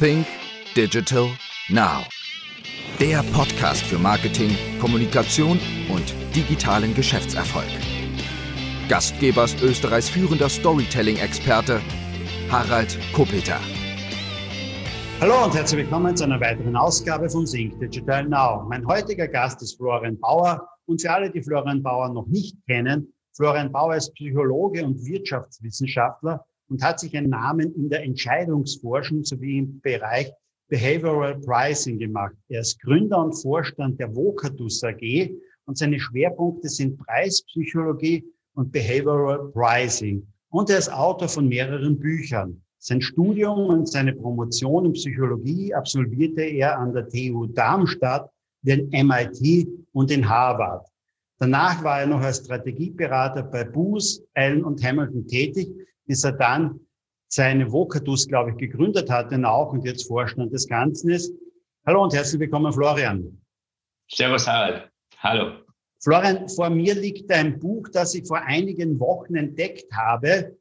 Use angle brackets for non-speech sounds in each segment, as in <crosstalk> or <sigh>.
Think Digital Now. Der Podcast für Marketing, Kommunikation und digitalen Geschäftserfolg. Gastgeber ist Österreichs führender Storytelling-Experte Harald Kopeter. Hallo und herzlich willkommen zu einer weiteren Ausgabe von Think Digital Now. Mein heutiger Gast ist Florian Bauer und für alle, die Florian Bauer noch nicht kennen, Florian Bauer ist Psychologe und Wirtschaftswissenschaftler und hat sich einen Namen in der Entscheidungsforschung sowie im Bereich Behavioral Pricing gemacht. Er ist Gründer und Vorstand der Vocatus AG und seine Schwerpunkte sind Preispsychologie und Behavioral Pricing. Und er ist Autor von mehreren Büchern. Sein Studium und seine Promotion in Psychologie absolvierte er an der TU Darmstadt, den MIT und in Harvard. Danach war er noch als Strategieberater bei Booz, Allen und Hamilton tätig, bis er dann seine Vocatus, glaube ich, gegründet hat, denn auch und jetzt Vorstand des Ganzen ist. Hallo und herzlich willkommen, Florian. Servus, Harald. Hallo. Florian, vor mir liegt ein Buch, das ich vor einigen Wochen entdeckt habe.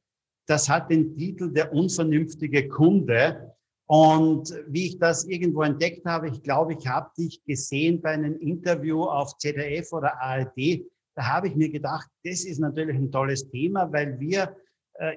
Das hat den Titel Der unvernünftige Kunde. Und wie ich das irgendwo entdeckt habe, ich glaube, ich habe dich gesehen bei einem Interview auf ZDF oder ARD. Da habe ich mir gedacht, das ist natürlich ein tolles Thema, weil wir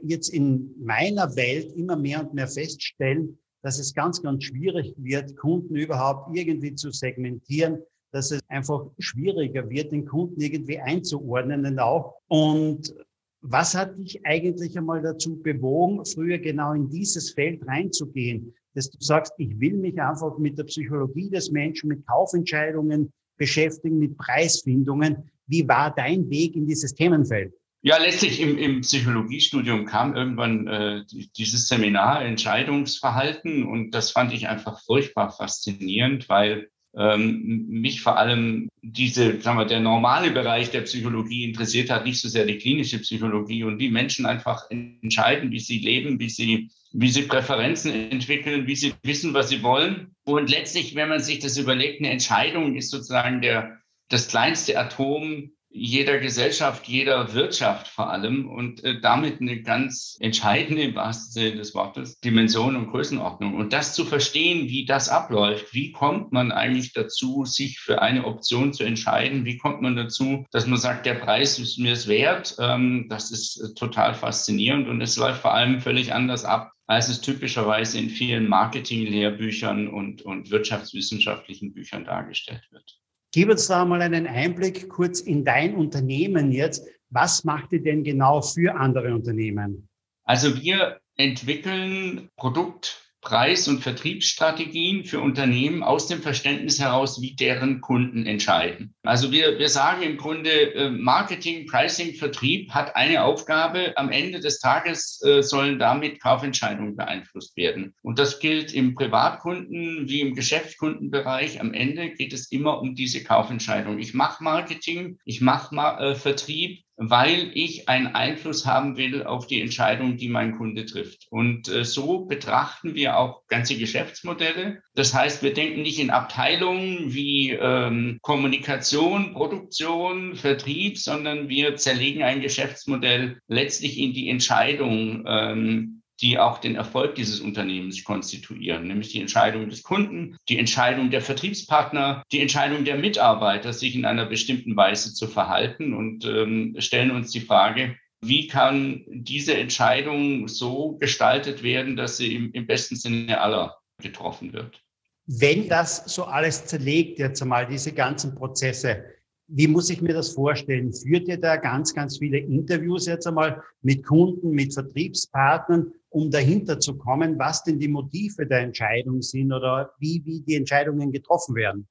jetzt in meiner Welt immer mehr und mehr feststellen, dass es ganz, ganz schwierig wird, Kunden überhaupt irgendwie zu segmentieren, dass es einfach schwieriger wird, den Kunden irgendwie einzuordnen auch. Und was hat dich eigentlich einmal dazu bewogen, früher genau in dieses Feld reinzugehen, dass du sagst, ich will mich einfach mit der Psychologie des Menschen, mit Kaufentscheidungen beschäftigen, mit Preisfindungen. Wie war dein Weg in dieses Themenfeld? Ja, letztlich im, im Psychologiestudium kam irgendwann äh, dieses Seminar Entscheidungsverhalten und das fand ich einfach furchtbar faszinierend, weil ähm, mich vor allem diese, sagen wir, der normale Bereich der Psychologie interessiert hat, nicht so sehr die klinische Psychologie und wie Menschen einfach entscheiden, wie sie leben, wie sie, wie sie Präferenzen entwickeln, wie sie wissen, was sie wollen. Und letztlich, wenn man sich das überlegt, eine Entscheidung ist sozusagen der, das kleinste Atom jeder Gesellschaft, jeder Wirtschaft vor allem und äh, damit eine ganz entscheidende, im wahrsten Sinne des Wortes, Dimension und Größenordnung. Und das zu verstehen, wie das abläuft, wie kommt man eigentlich dazu, sich für eine Option zu entscheiden, wie kommt man dazu, dass man sagt, der Preis ist mir es wert, ähm, das ist äh, total faszinierend und es läuft vor allem völlig anders ab, als es typischerweise in vielen Marketing-Lehrbüchern und, und wirtschaftswissenschaftlichen Büchern dargestellt wird. Gib uns da mal einen Einblick kurz in dein Unternehmen jetzt. Was macht ihr denn genau für andere Unternehmen? Also wir entwickeln Produkt, Preis- und Vertriebsstrategien für Unternehmen aus dem Verständnis heraus, wie deren Kunden entscheiden. Also wir, wir sagen im Grunde, äh, Marketing, Pricing, Vertrieb hat eine Aufgabe. Am Ende des Tages äh, sollen damit Kaufentscheidungen beeinflusst werden. Und das gilt im Privatkunden wie im Geschäftskundenbereich. Am Ende geht es immer um diese Kaufentscheidung. Ich mache Marketing, ich mache äh, Vertrieb weil ich einen Einfluss haben will auf die Entscheidung, die mein Kunde trifft. Und äh, so betrachten wir auch ganze Geschäftsmodelle. Das heißt, wir denken nicht in Abteilungen wie ähm, Kommunikation, Produktion, Vertrieb, sondern wir zerlegen ein Geschäftsmodell letztlich in die Entscheidung, ähm, die auch den Erfolg dieses Unternehmens konstituieren, nämlich die Entscheidung des Kunden, die Entscheidung der Vertriebspartner, die Entscheidung der Mitarbeiter, sich in einer bestimmten Weise zu verhalten und ähm, stellen uns die Frage, wie kann diese Entscheidung so gestaltet werden, dass sie im, im besten Sinne aller getroffen wird? Wenn das so alles zerlegt, jetzt einmal diese ganzen Prozesse, wie muss ich mir das vorstellen? Führt ihr da ganz, ganz viele Interviews jetzt einmal mit Kunden, mit Vertriebspartnern, um dahinter zu kommen, was denn die Motive der Entscheidung sind oder wie, wie die Entscheidungen getroffen werden?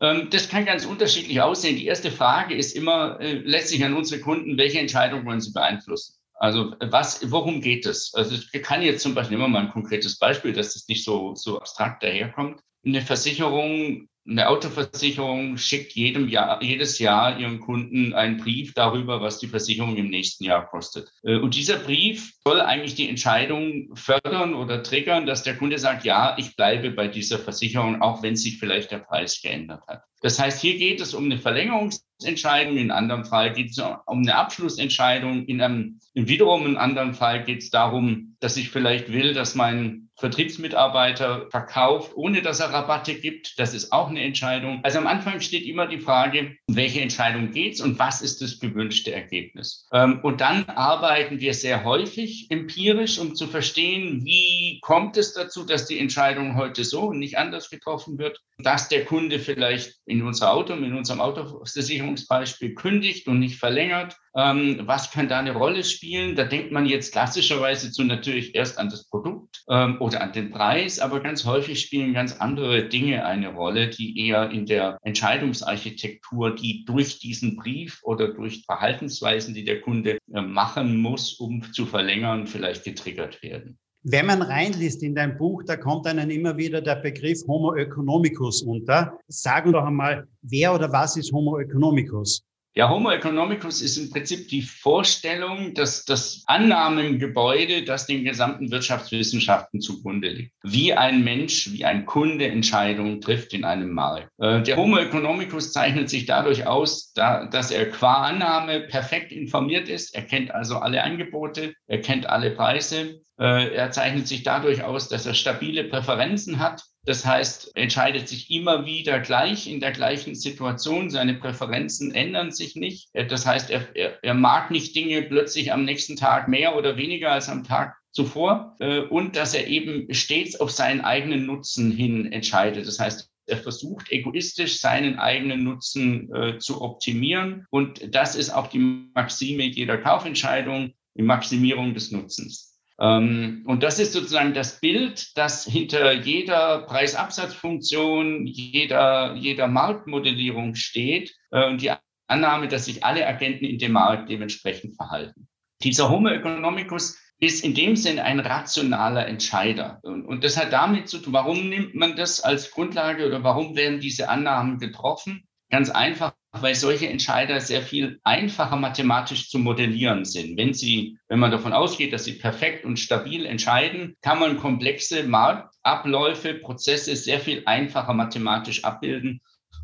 Ähm, das kann ganz unterschiedlich aussehen. Die erste Frage ist immer äh, letztlich an unsere Kunden, welche Entscheidung wollen sie beeinflussen? Also was, worum geht es? Also ich kann jetzt zum Beispiel immer mal ein konkretes Beispiel, dass das nicht so, so abstrakt daherkommt. Eine Versicherung eine Autoversicherung schickt jedem Jahr, jedes Jahr ihren Kunden einen Brief darüber, was die Versicherung im nächsten Jahr kostet. Äh, und dieser Brief soll eigentlich die Entscheidung fördern oder triggern, dass der Kunde sagt, ja, ich bleibe bei dieser Versicherung, auch wenn sich vielleicht der Preis geändert hat. Das heißt, hier geht es um eine Verlängerungsentscheidung, in einem anderen Fall geht es um eine Abschlussentscheidung, in einem in wiederum in einem anderen Fall geht es darum, dass ich vielleicht will, dass mein Vertriebsmitarbeiter verkauft, ohne dass er Rabatte gibt. Das ist auch eine Entscheidung. Also am Anfang steht immer die Frage, um welche Entscheidung geht's und was ist das gewünschte Ergebnis? Ähm, und dann arbeiten wir sehr häufig empirisch, um zu verstehen, wie kommt es dazu, dass die Entscheidung heute so und nicht anders getroffen wird, dass der Kunde vielleicht in unser Auto, in unserem Autoversicherungsbeispiel kündigt und nicht verlängert. Ähm, was kann da eine Rolle spielen? Da denkt man jetzt klassischerweise zu natürlich erst an das Produkt ähm, oder an den Preis, aber ganz häufig spielen ganz andere Dinge eine Rolle, die eher in der Entscheidungsarchitektur, die durch diesen Brief oder durch Verhaltensweisen, die der Kunde äh, machen muss, um zu verlängern, vielleicht getriggert werden. Wenn man reinliest in dein Buch, da kommt einem immer wieder der Begriff Homo economicus unter. Sagen doch einmal, wer oder was ist Homo economicus? Ja, Homo economicus ist im Prinzip die Vorstellung, dass das Annahmengebäude, das den gesamten Wirtschaftswissenschaften zugrunde liegt. Wie ein Mensch, wie ein Kunde Entscheidungen trifft in einem Markt. Äh, der Homo economicus zeichnet sich dadurch aus, dass er qua Annahme perfekt informiert ist. Er kennt also alle Angebote, er kennt alle Preise. Äh, er zeichnet sich dadurch aus, dass er stabile Präferenzen hat das heißt, entscheidet sich immer wieder gleich in der gleichen Situation. Seine Präferenzen ändern sich nicht. Das heißt, er, er, er mag nicht Dinge plötzlich am nächsten Tag mehr oder weniger als am Tag zuvor äh, und dass er eben stets auf seinen eigenen Nutzen hin entscheidet. Das heißt, er versucht egoistisch seinen eigenen Nutzen äh, zu optimieren. Und das ist auch die Maxime jeder Kaufentscheidung, die Maximierung des Nutzens. Ähm, und das ist sozusagen das Bild, das hinter jeder Preisabsatzfunktion, jeder, jeder Marktmodellierung steht äh, und die Annahme, dass sich alle Agenten in dem Markt dementsprechend verhalten. Dieser Homo economicus ist in dem Sinn ein rationaler Entscheider. Und, und das hat damit zu tun, warum nimmt man das als Grundlage oder warum werden diese Annahmen getroffen? Ganz einfach, weil solche Entscheider sehr viel einfacher mathematisch zu modellieren sind. Wenn sie, wenn man davon ausgeht, dass sie perfekt und stabil entscheiden, kann man komplexe Marktabläufe, Prozesse sehr viel einfacher mathematisch abbilden.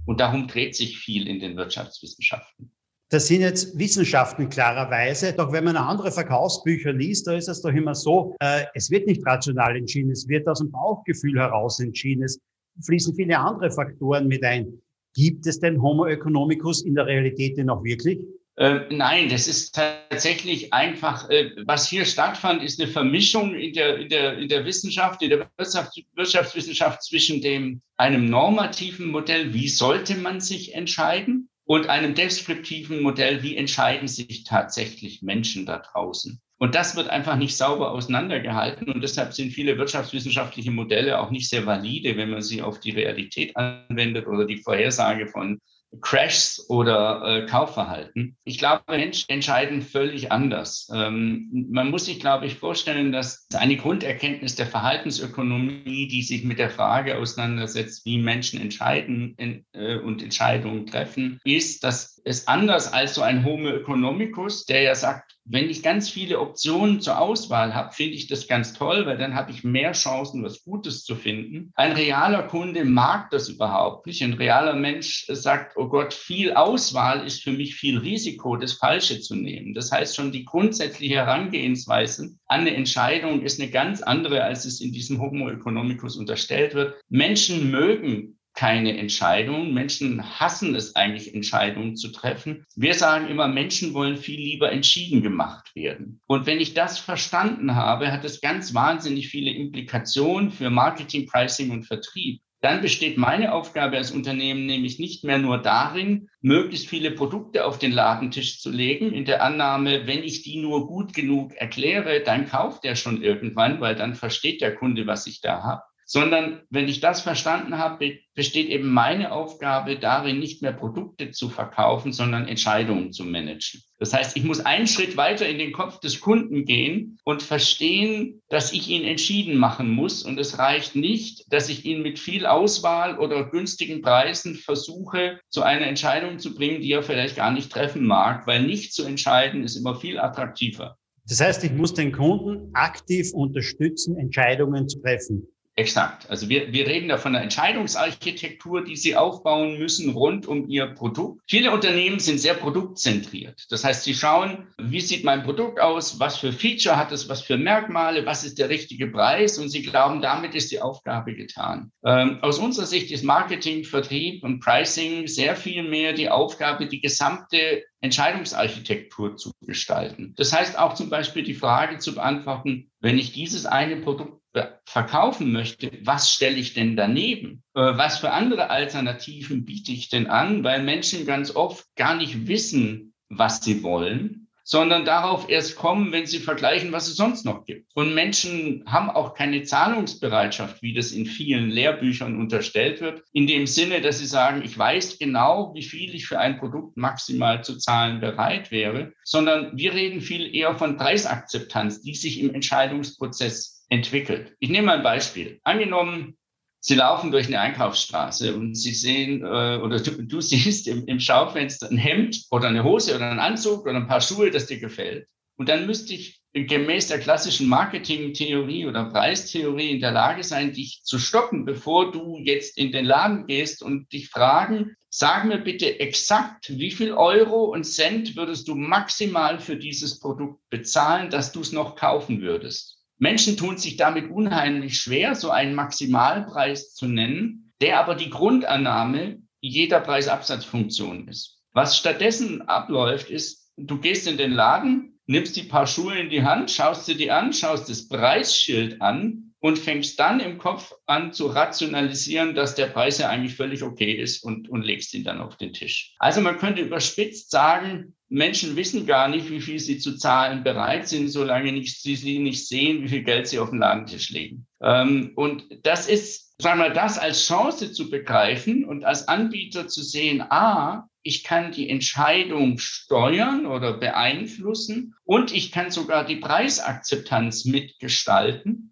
Und darum dreht sich viel in den Wirtschaftswissenschaften. Das sind jetzt Wissenschaften klarerweise. Doch wenn man andere Verkaufsbücher liest, da ist es doch immer so, äh, es wird nicht rational entschieden, es wird aus dem Bauchgefühl heraus entschieden. Es fließen viele andere Faktoren mit ein. Gibt es denn Homo economicus in der Realität denn auch wirklich? Äh, nein, das ist tatsächlich einfach, äh, was hier stattfand, ist eine Vermischung in der, in der, in der Wissenschaft, in der Wirtschaft, Wirtschaftswissenschaft zwischen dem, einem normativen Modell, wie sollte man sich entscheiden, und einem deskriptiven Modell, wie entscheiden sich tatsächlich Menschen da draußen. Und das wird einfach nicht sauber auseinandergehalten. Und deshalb sind viele wirtschaftswissenschaftliche Modelle auch nicht sehr valide, wenn man sie auf die Realität anwendet oder die Vorhersage von Crashs oder äh, Kaufverhalten. Ich glaube, Menschen entscheiden völlig anders. Ähm, man muss sich, glaube ich, vorstellen, dass eine Grunderkenntnis der Verhaltensökonomie, die sich mit der Frage auseinandersetzt, wie Menschen entscheiden in, äh, und Entscheidungen treffen, ist, dass es anders als so ein Homo economicus, der ja sagt, wenn ich ganz viele Optionen zur Auswahl habe, finde ich das ganz toll, weil dann habe ich mehr Chancen, was Gutes zu finden. Ein realer Kunde mag das überhaupt nicht. Ein realer Mensch sagt, oh Gott, viel Auswahl ist für mich viel Risiko, das Falsche zu nehmen. Das heißt schon, die grundsätzliche Herangehensweise an eine Entscheidung ist eine ganz andere, als es in diesem Homo economicus unterstellt wird. Menschen mögen keine Entscheidungen. Menschen hassen es eigentlich, Entscheidungen zu treffen. Wir sagen immer, Menschen wollen viel lieber entschieden gemacht werden. Und wenn ich das verstanden habe, hat es ganz wahnsinnig viele Implikationen für Marketing, Pricing und Vertrieb. Dann besteht meine Aufgabe als Unternehmen nämlich nicht mehr nur darin, möglichst viele Produkte auf den Ladentisch zu legen, in der Annahme, wenn ich die nur gut genug erkläre, dann kauft er schon irgendwann, weil dann versteht der Kunde, was ich da habe sondern wenn ich das verstanden habe, besteht eben meine Aufgabe darin, nicht mehr Produkte zu verkaufen, sondern Entscheidungen zu managen. Das heißt, ich muss einen Schritt weiter in den Kopf des Kunden gehen und verstehen, dass ich ihn entschieden machen muss. Und es reicht nicht, dass ich ihn mit viel Auswahl oder günstigen Preisen versuche, zu einer Entscheidung zu bringen, die er vielleicht gar nicht treffen mag, weil nicht zu entscheiden ist immer viel attraktiver. Das heißt, ich muss den Kunden aktiv unterstützen, Entscheidungen zu treffen. Exakt. Also wir, wir reden da von einer Entscheidungsarchitektur, die Sie aufbauen müssen rund um Ihr Produkt. Viele Unternehmen sind sehr produktzentriert. Das heißt, sie schauen, wie sieht mein Produkt aus, was für Feature hat es, was für Merkmale, was ist der richtige Preis und sie glauben, damit ist die Aufgabe getan. Ähm, aus unserer Sicht ist Marketing, Vertrieb und Pricing sehr viel mehr die Aufgabe, die gesamte Entscheidungsarchitektur zu gestalten. Das heißt auch zum Beispiel die Frage zu beantworten, wenn ich dieses eine Produkt verkaufen möchte, was stelle ich denn daneben? Äh, was für andere Alternativen biete ich denn an? Weil Menschen ganz oft gar nicht wissen, was sie wollen, sondern darauf erst kommen, wenn sie vergleichen, was es sonst noch gibt. Und Menschen haben auch keine Zahlungsbereitschaft, wie das in vielen Lehrbüchern unterstellt wird, in dem Sinne, dass sie sagen, ich weiß genau, wie viel ich für ein Produkt maximal zu zahlen bereit wäre, sondern wir reden viel eher von Preisakzeptanz, die sich im Entscheidungsprozess entwickelt. Ich nehme mal ein Beispiel. Angenommen, Sie laufen durch eine Einkaufsstraße und Sie sehen äh, oder du, du siehst im, im, Schaufenster ein Hemd oder eine Hose oder einen Anzug oder ein paar Schuhe, das dir gefällt. Und dann müsste ich gemäß der klassischen Marketingtheorie oder Preistheorie in der Lage sein, dich zu stoppen, bevor du jetzt in den Laden gehst und dich fragen, sag mir bitte exakt, wie viel Euro und Cent würdest du maximal für dieses Produkt bezahlen, dass du es noch kaufen würdest? Menschen tun sich damit unheimlich schwer, so einen Maximalpreis zu nennen, der aber die Grundannahme jeder Preisabsatzfunktion ist. Was stattdessen abläuft, ist, du gehst in den Laden, nimmst die paar Schuhe in die Hand, schaust dir an, schaust das Preisschild an und fängst dann im Kopf an zu rationalisieren, dass der Preis ja eigentlich völlig okay ist und, und legst ihn dann auf den Tisch. Also man könnte überspitzt sagen, Menschen wissen gar nicht, wie viel sie zu zahlen bereit sind, solange nicht, sie, sie nicht sehen, wie viel Geld sie auf den Ladentisch legen. Ähm, und das ist, sagen wir, das als Chance zu begreifen und als Anbieter zu sehen, ah, ich kann die Entscheidung steuern oder beeinflussen und ich kann sogar die Preisakzeptanz mitgestalten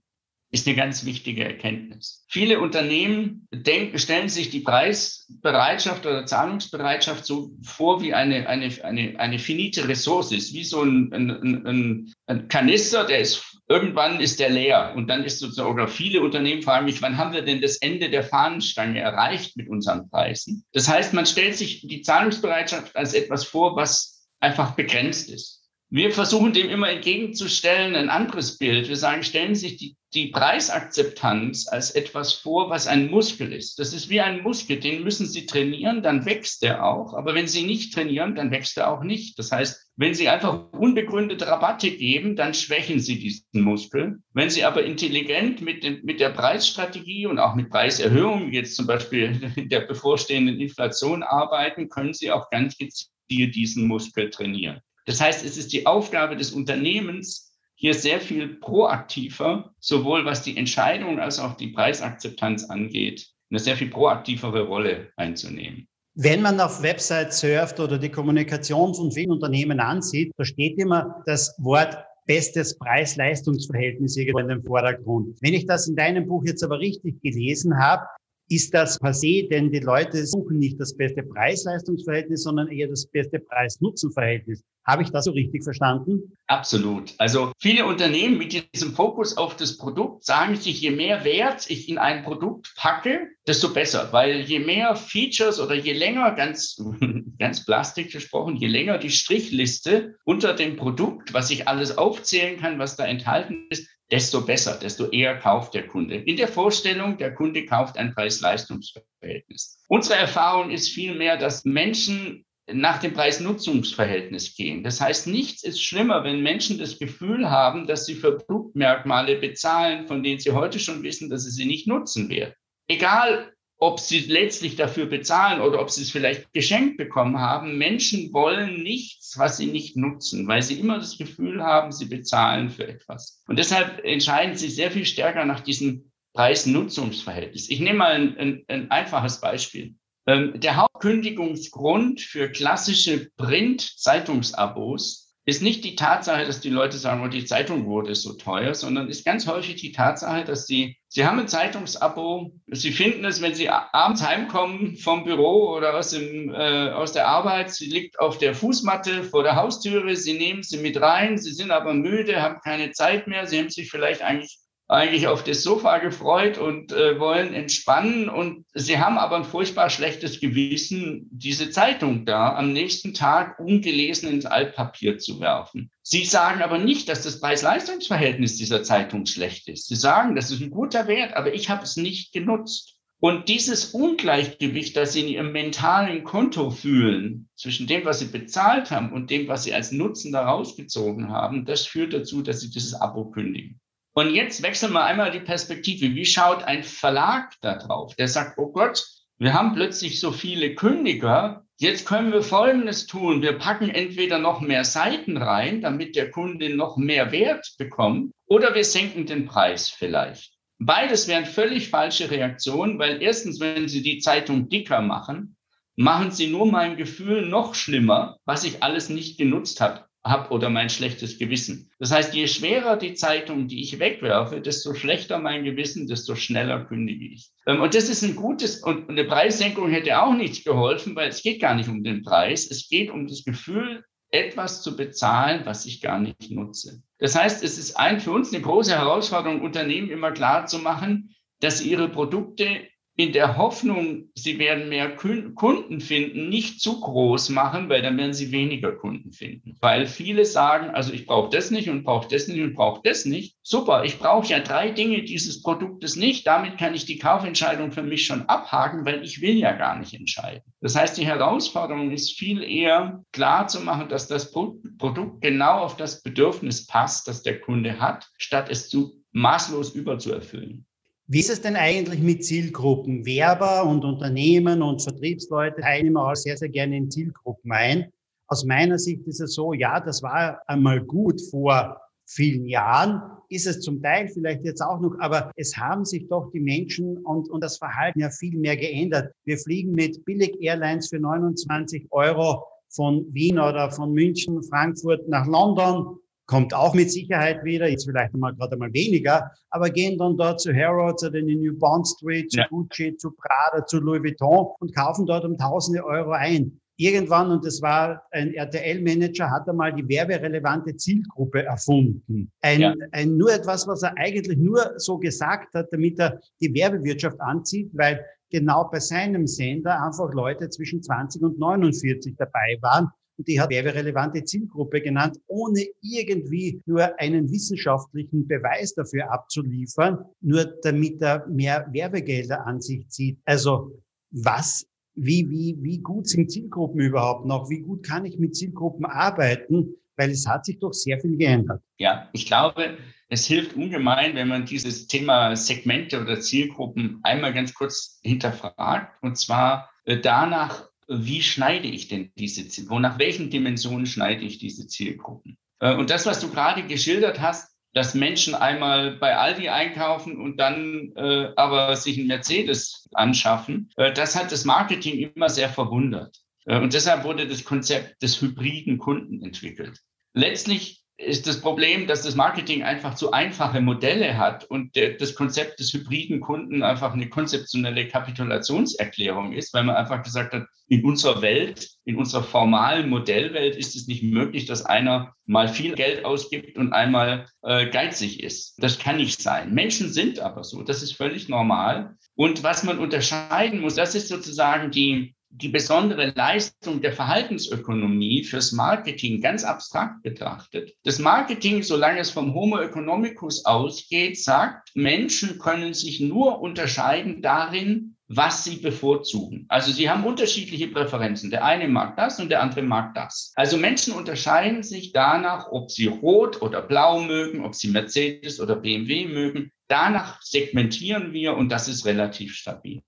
ist eine ganz wichtige Erkenntnis. Viele Unternehmen denken, stellen sich die Preisbereitschaft oder Zahlungsbereitschaft so vor wie eine, eine, eine, eine finite Ressource ist, wie so ein, ein, ein, ein Kanister, der ist, irgendwann ist der leer. Und dann ist sozusagen, oder viele Unternehmen fragen mich, wann haben wir denn das Ende der Fahnenstange erreicht mit unseren Preisen? Das heißt, man stellt sich die Zahlungsbereitschaft als etwas vor, was einfach begrenzt ist. Wir versuchen dem immer entgegenzustellen ein anderes Bild. Wir sagen, stellen sich die, die Preisakzeptanz als etwas vor, was ein Muskel ist. Das ist wie ein Muskel, den müssen Sie trainieren, dann wächst er auch. Aber wenn Sie nicht trainieren, dann wächst er auch nicht. Das heißt, wenn Sie einfach unbegründete Rabatte geben, dann schwächen Sie diesen Muskel. Wenn Sie aber intelligent mit, den, mit der Preisstrategie und auch mit Preiserhöhungen, jetzt zum Beispiel in der bevorstehenden Inflation arbeiten, können Sie auch ganz gezielt diesen Muskel trainieren. Das heißt, es ist die Aufgabe des Unternehmens, hier sehr viel proaktiver, sowohl was die Entscheidung als auch die Preisakzeptanz angeht, eine sehr viel proaktivere Rolle einzunehmen. Wenn man auf Websites surft oder die Kommunikation von vielen Unternehmen ansieht, da steht immer das Wort bestes Preis-Leistungs-Verhältnis irgendwo in den Vordergrund. Wenn ich das in deinem Buch jetzt aber richtig gelesen habe, ist das passé, denn die Leute suchen nicht das beste Preis-Leistungs-Verhältnis, sondern eher das beste Preis-Nutzen-Verhältnis. Habe ich das so richtig verstanden? Absolut. Also viele Unternehmen mit diesem Fokus auf das Produkt sagen sich, je mehr Wert ich in ein Produkt packe, desto besser, weil je mehr Features oder je länger, ganz, <laughs> ganz plastik gesprochen, je länger die Strichliste unter dem Produkt, was ich alles aufzählen kann, was da enthalten ist, desto besser, desto eher kauft der Kunde. In der Vorstellung, der Kunde kauft ein Preis-Leistungs-Verhältnis. Unsere Erfahrung ist vielmehr, dass Menschen nach dem Preis-Nutzungsverhältnis gehen. Das heißt, nichts ist schlimmer, wenn Menschen das Gefühl haben, dass sie für Produktmerkmale bezahlen, von denen sie heute schon wissen, dass sie sie nicht nutzen werden. Egal, ob sie letztlich dafür bezahlen oder ob sie es vielleicht geschenkt bekommen haben. Menschen wollen nichts, was sie nicht nutzen, weil sie immer das Gefühl haben, sie bezahlen für etwas. Und deshalb entscheiden sie sehr viel stärker nach diesem Preis-Nutzungsverhältnis. Ich nehme mal ein, ein, ein einfaches Beispiel. Ähm, der Hauptkündigungsgrund für klassische Print-Zeitungsabos ist nicht die Tatsache, dass die Leute sagen, oh, die Zeitung wurde so teuer, sondern ist ganz häufig die Tatsache, dass sie, sie haben ein Zeitungsabo, sie finden es, wenn sie abends heimkommen vom Büro oder aus, dem, äh, aus der Arbeit, sie liegt auf der Fußmatte vor der Haustüre, sie nehmen sie mit rein, sie sind aber müde, haben keine Zeit mehr, sie haben sich vielleicht eigentlich eigentlich auf das Sofa gefreut und äh, wollen entspannen. Und sie haben aber ein furchtbar schlechtes Gewissen, diese Zeitung da am nächsten Tag ungelesen ins Altpapier zu werfen. Sie sagen aber nicht, dass das Preis-Leistungs-Verhältnis dieser Zeitung schlecht ist. Sie sagen, das ist ein guter Wert, aber ich habe es nicht genutzt. Und dieses Ungleichgewicht, das Sie in Ihrem mentalen Konto fühlen, zwischen dem, was Sie bezahlt haben und dem, was Sie als Nutzen daraus gezogen haben, das führt dazu, dass Sie dieses Abo kündigen. Und jetzt wechseln wir einmal die Perspektive. Wie schaut ein Verlag da drauf? Der sagt, oh Gott, wir haben plötzlich so viele Kündiger. Jetzt können wir Folgendes tun. Wir packen entweder noch mehr Seiten rein, damit der Kunde noch mehr Wert bekommt, oder wir senken den Preis vielleicht. Beides wären völlig falsche Reaktionen, weil erstens, wenn Sie die Zeitung dicker machen, machen Sie nur mein Gefühl noch schlimmer, was ich alles nicht genutzt habe habe oder mein schlechtes Gewissen. Das heißt, je schwerer die Zeitung, die ich wegwerfe, desto schlechter mein Gewissen, desto schneller kündige ich. Ähm, und das ist ein gutes, und eine Preissenkung hätte auch nichts geholfen, weil es geht gar nicht um den Preis. Es geht um das Gefühl, etwas zu bezahlen, was ich gar nicht nutze. Das heißt, es ist ein, für uns eine große Herausforderung, Unternehmen immer klar zu machen, dass ihre Produkte in der Hoffnung, sie werden mehr Kunden finden, nicht zu groß machen, weil dann werden sie weniger Kunden finden. Weil viele sagen, also ich brauche das nicht und brauche das nicht und brauche das nicht. Super, ich brauche ja drei Dinge dieses Produktes nicht. Damit kann ich die Kaufentscheidung für mich schon abhaken, weil ich will ja gar nicht entscheiden. Das heißt, die Herausforderung ist viel eher klar zu machen, dass das Produkt genau auf das Bedürfnis passt, das der Kunde hat, statt es zu maßlos überzuerfüllen. Wie ist es denn eigentlich mit Zielgruppen? Werber und Unternehmen und Vertriebsleute teilen auch sehr, sehr gerne in Zielgruppen ein. Aus meiner Sicht ist es so, ja, das war einmal gut vor vielen Jahren, ist es zum Teil vielleicht jetzt auch noch, aber es haben sich doch die Menschen und, und das Verhalten ja viel mehr geändert. Wir fliegen mit Billig-Airlines für 29 Euro von Wien oder von München, Frankfurt nach London kommt auch mit Sicherheit wieder, jetzt vielleicht einmal gerade einmal weniger, aber gehen dann dort zu Harrods oder in die New Bond Street, zu ja. Gucci, zu Prada, zu Louis Vuitton und kaufen dort um tausende Euro ein. Irgendwann, und das war ein RTL-Manager, hat einmal die werberelevante Zielgruppe erfunden. Ein, ja. ein, nur etwas, was er eigentlich nur so gesagt hat, damit er die Werbewirtschaft anzieht, weil genau bei seinem Sender einfach Leute zwischen 20 und 49 dabei waren die hat werberelevante Zielgruppe genannt, ohne irgendwie nur einen wissenschaftlichen Beweis dafür abzuliefern, nur damit er mehr Werbegelder an sich zieht. Also was wie, wie, wie gut sind Zielgruppen überhaupt noch? Wie gut kann ich mit Zielgruppen arbeiten? Weil es hat sich doch sehr viel geändert. Ja, ich glaube, es hilft ungemein, wenn man dieses Thema Segmente oder Zielgruppen einmal ganz kurz hinterfragt. Und zwar äh, danach, wie schneide ich denn diese Zielgruppen? Nach welchen Dimensionen schneide ich diese Zielgruppen? Äh, und das, was du gerade geschildert hast, dass Menschen einmal bei Aldi einkaufen und dann äh, aber sich einen Mercedes anschaffen, äh, das hat das Marketing immer sehr verwundert. Äh, und deshalb wurde das Konzept des hybriden Kunden entwickelt. Letztlich ist das Problem, dass das Marketing einfach zu einfache Modelle hat und der, das Konzept des hybriden Kunden einfach eine konzeptionelle Kapitulationserklärung ist, weil man einfach gesagt hat, in unserer Welt, in unserer formalen Modellwelt ist es nicht möglich, dass einer mal viel Geld ausgibt und einmal äh, geizig ist. Das kann nicht sein. Menschen sind aber so. Das ist völlig normal. Und was man unterscheiden muss, das ist sozusagen die, die besondere Leistung der Verhaltensökonomie fürs Marketing ganz abstrakt betrachtet. Das Marketing, solange es vom Homo economicus ausgeht, sagt, Menschen können sich nur unterscheiden darin, was sie bevorzugen. Also sie haben unterschiedliche Präferenzen. Der eine mag das und der andere mag das. Also Menschen unterscheiden sich danach, ob sie rot oder blau mögen, ob sie Mercedes oder BMW mögen. Danach segmentieren wir und das ist relativ stabil.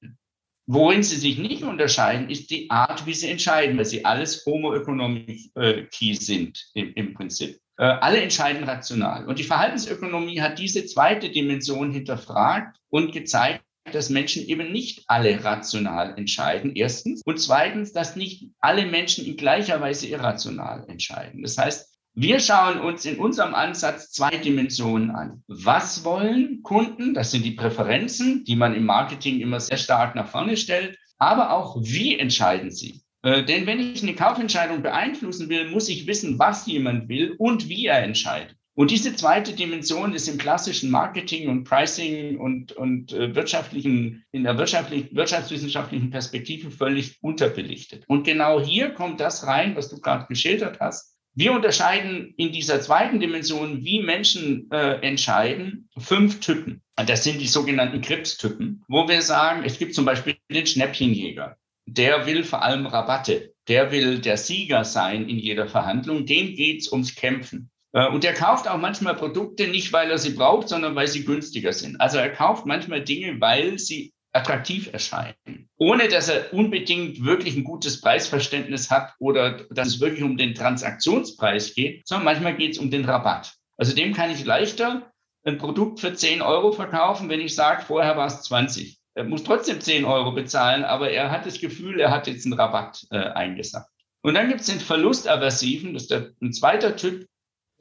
Worin sie sich nicht unterscheiden, ist die Art, wie sie entscheiden, weil sie alles Homo economici äh, sind im, im Prinzip. Äh, alle entscheiden rational. Und die Verhaltensökonomie hat diese zweite Dimension hinterfragt und gezeigt, dass Menschen eben nicht alle rational entscheiden, erstens. Und zweitens, dass nicht alle Menschen in gleicher Weise irrational entscheiden. Das heißt, wir schauen uns in unserem Ansatz zwei Dimensionen an. Was wollen Kunden? Das sind die Präferenzen, die man im Marketing immer sehr stark nach vorne stellt. Aber auch, wie entscheiden sie? Äh, denn wenn ich eine Kaufentscheidung beeinflussen will, muss ich wissen, was jemand will und wie er entscheidet. Und diese zweite Dimension ist im klassischen Marketing und Pricing und, und äh, wirtschaftlichen, in der wirtschaftlich, wirtschaftswissenschaftlichen Perspektive völlig unterbelichtet. Und genau hier kommt das rein, was du gerade geschildert hast. Wir unterscheiden in dieser zweiten Dimension, wie Menschen äh, entscheiden, fünf Typen. Das sind die sogenannten Krebstypen, wo wir sagen, es gibt zum Beispiel den Schnäppchenjäger. Der will vor allem Rabatte. Der will der Sieger sein in jeder Verhandlung. Dem geht's ums Kämpfen. Äh, und er kauft auch manchmal Produkte nicht, weil er sie braucht, sondern weil sie günstiger sind. Also er kauft manchmal Dinge, weil sie attraktiv erscheinen, ohne dass er unbedingt wirklich ein gutes Preisverständnis hat oder dass es wirklich um den Transaktionspreis geht, sondern manchmal geht es um den Rabatt. Also dem kann ich leichter ein Produkt für 10 Euro verkaufen, wenn ich sage, vorher war es 20. Er muss trotzdem 10 Euro bezahlen, aber er hat das Gefühl, er hat jetzt einen Rabatt äh, eingesagt. Und dann gibt es den Verlustaversiven, das ist der, ein zweiter Typ,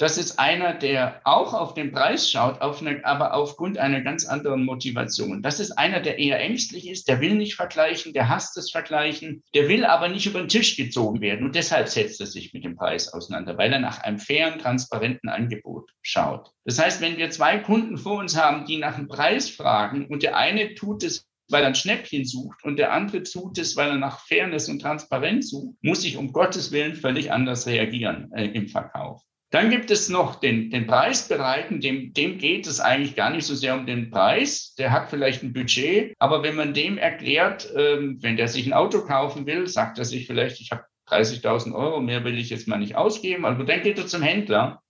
das ist einer, der auch auf den Preis schaut, auf eine, aber aufgrund einer ganz anderen Motivation. Das ist einer, der eher ängstlich ist, der will nicht vergleichen, der hasst das Vergleichen, der will aber nicht über den Tisch gezogen werden. Und deshalb setzt er sich mit dem Preis auseinander, weil er nach einem fairen, transparenten Angebot schaut. Das heißt, wenn wir zwei Kunden vor uns haben, die nach dem Preis fragen und der eine tut es weil er ein Schnäppchen sucht und der andere tut es, weil er nach Fairness und Transparenz sucht, muss ich um Gottes Willen völlig anders reagieren äh, im Verkauf. Dann gibt es noch den, den Preisbereiten, dem, dem geht es eigentlich gar nicht so sehr um den Preis. Der hat vielleicht ein Budget, aber wenn man dem erklärt, ähm, wenn der sich ein Auto kaufen will, sagt er sich vielleicht, ich habe 30.000 Euro, mehr will ich jetzt mal nicht ausgeben. Also dann geht er zum Händler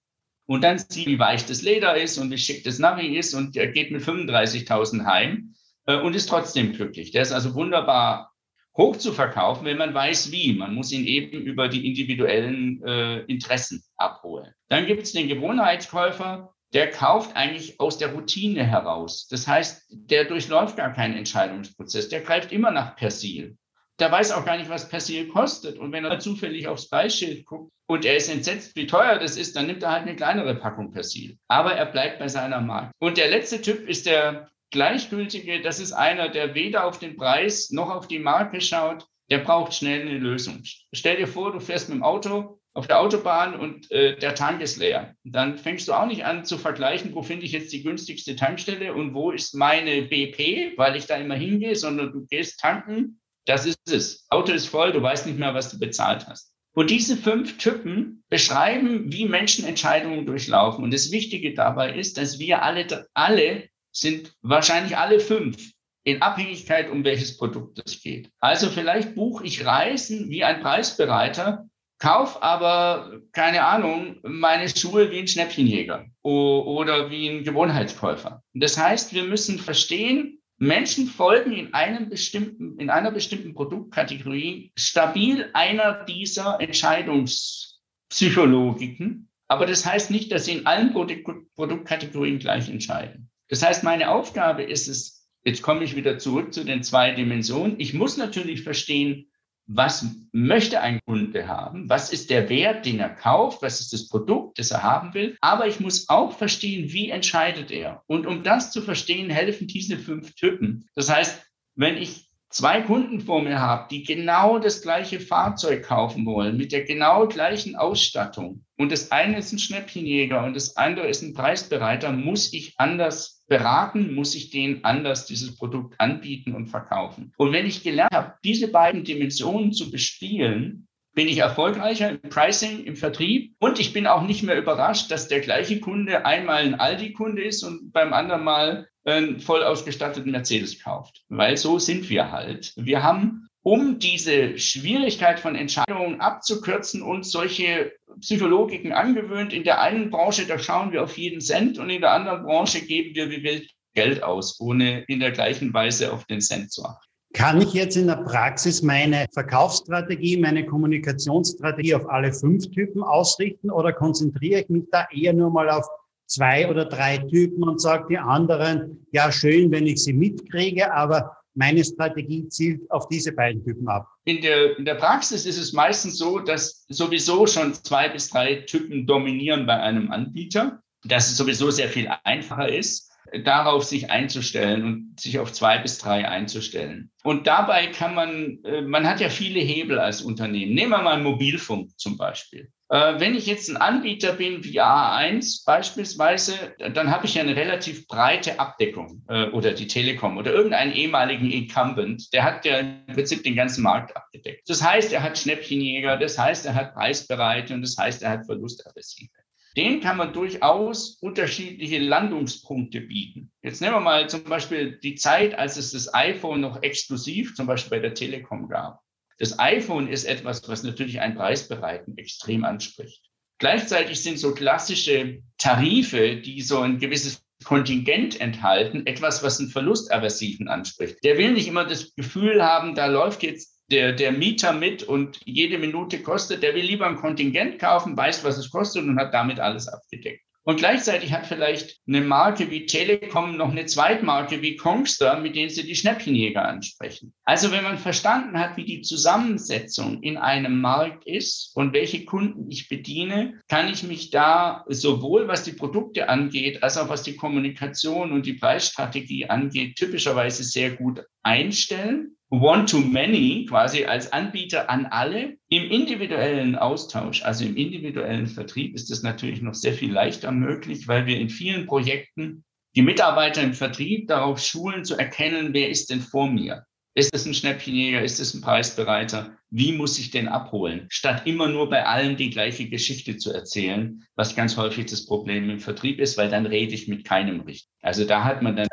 und dann sieht, wie weich das Leder ist und wie schick das Navi ist und er geht mit 35.000 heim äh, und ist trotzdem glücklich. Der ist also wunderbar hoch zu verkaufen, wenn man weiß, wie. Man muss ihn eben über die individuellen äh, Interessen abholen. Dann gibt es den Gewohnheitskäufer, der kauft eigentlich aus der Routine heraus. Das heißt, der durchläuft gar keinen Entscheidungsprozess. Der greift immer nach Persil. Der weiß auch gar nicht, was Persil kostet. Und wenn er zufällig aufs Preisschild guckt und er ist entsetzt, wie teuer das ist, dann nimmt er halt eine kleinere Packung Persil. Aber er bleibt bei seiner Marke. Und der letzte Typ ist der Gleichgültige, das ist einer, der weder auf den Preis noch auf die Marke schaut, der braucht schnell eine Lösung. Stell dir vor, du fährst mit dem Auto auf der Autobahn und äh, der Tank ist leer. Dann fängst du auch nicht an zu vergleichen, wo finde ich jetzt die günstigste Tankstelle und wo ist meine BP, weil ich da immer hingehe, sondern du gehst tanken, das ist es. Auto ist voll, du weißt nicht mehr, was du bezahlt hast. Und diese fünf Typen beschreiben, wie Menschen Entscheidungen durchlaufen. Und das Wichtige dabei ist, dass wir alle, alle sind wahrscheinlich alle fünf in Abhängigkeit, um welches Produkt es geht. Also vielleicht buche ich Reisen wie ein Preisbereiter, kauf aber, keine Ahnung, meine Schuhe wie ein Schnäppchenjäger oder wie ein Gewohnheitskäufer. Das heißt, wir müssen verstehen, Menschen folgen in einem bestimmten, in einer bestimmten Produktkategorie stabil einer dieser Entscheidungspsychologiken. Aber das heißt nicht, dass sie in allen Produktkategorien gleich entscheiden. Das heißt, meine Aufgabe ist es, jetzt komme ich wieder zurück zu den zwei Dimensionen. Ich muss natürlich verstehen, was möchte ein Kunde haben? Was ist der Wert, den er kauft? Was ist das Produkt, das er haben will? Aber ich muss auch verstehen, wie entscheidet er? Und um das zu verstehen, helfen diese fünf Typen. Das heißt, wenn ich zwei Kunden vor mir habe, die genau das gleiche Fahrzeug kaufen wollen, mit der genau gleichen Ausstattung, und das eine ist ein Schnäppchenjäger und das andere ist ein Preisbereiter, muss ich anders beraten, muss ich denen anders dieses Produkt anbieten und verkaufen. Und wenn ich gelernt habe, diese beiden Dimensionen zu bespielen, bin ich erfolgreicher im Pricing, im Vertrieb und ich bin auch nicht mehr überrascht, dass der gleiche Kunde einmal ein Aldi-Kunde ist und beim anderen Mal einen voll ausgestatteten Mercedes kauft. Weil so sind wir halt. Wir haben, um diese Schwierigkeit von Entscheidungen abzukürzen, uns solche Psychologiken angewöhnt. In der einen Branche, da schauen wir auf jeden Cent und in der anderen Branche geben wir wie wild Geld aus, ohne in der gleichen Weise auf den Cent zu achten. Kann ich jetzt in der Praxis meine Verkaufsstrategie, meine Kommunikationsstrategie auf alle fünf Typen ausrichten oder konzentriere ich mich da eher nur mal auf zwei oder drei Typen und sage die anderen, ja schön, wenn ich sie mitkriege, aber meine Strategie zielt auf diese beiden Typen ab. In der, in der Praxis ist es meistens so, dass sowieso schon zwei bis drei Typen dominieren bei einem Anbieter, dass es sowieso sehr viel einfacher ist darauf sich einzustellen und sich auf zwei bis drei einzustellen. Und dabei kann man, äh, man hat ja viele Hebel als Unternehmen. Nehmen wir mal Mobilfunk zum Beispiel. Äh, wenn ich jetzt ein Anbieter bin wie A1 beispielsweise, dann habe ich ja eine relativ breite Abdeckung äh, oder die Telekom oder irgendeinen ehemaligen Incumbent, der hat ja im Prinzip den ganzen Markt abgedeckt. Das heißt, er hat Schnäppchenjäger, das heißt, er hat Preisbereite und das heißt, er hat Verlustavessive. Den kann man durchaus unterschiedliche Landungspunkte bieten. Jetzt nehmen wir mal zum Beispiel die Zeit, als es das iPhone noch exklusiv zum Beispiel bei der Telekom gab. Das iPhone ist etwas, was natürlich einen Preisbereiten extrem anspricht. Gleichzeitig sind so klassische Tarife, die so ein gewisses Kontingent enthalten, etwas, was einen Verlustaversiven anspricht. Der will nicht immer das Gefühl haben, da läuft jetzt der, der Mieter mit und jede Minute kostet. Der will lieber ein Kontingent kaufen, weiß, was es kostet und hat damit alles abgedeckt. Und gleichzeitig hat vielleicht eine Marke wie Telekom noch eine Zweitmarke wie Kongster, mit denen sie die Schnäppchenjäger ansprechen. Also wenn man verstanden hat, wie die Zusammensetzung in einem Markt ist und welche Kunden ich bediene, kann ich mich da sowohl was die Produkte angeht, als auch was die Kommunikation und die Preisstrategie angeht, typischerweise sehr gut einstellen One-to-Many quasi als Anbieter an alle. Im individuellen Austausch, also im individuellen Vertrieb, ist es natürlich noch sehr viel leichter möglich, weil wir in vielen Projekten die Mitarbeiter im Vertrieb darauf schulen, zu erkennen, wer ist denn vor mir? Ist es ein Schnäppchenjäger? Ist es ein Preisbereiter? Wie muss ich den abholen? Statt immer nur bei allen die gleiche Geschichte zu erzählen, was ganz häufig das Problem im Vertrieb ist, weil dann rede ich mit keinem richtig. Also da hat man dann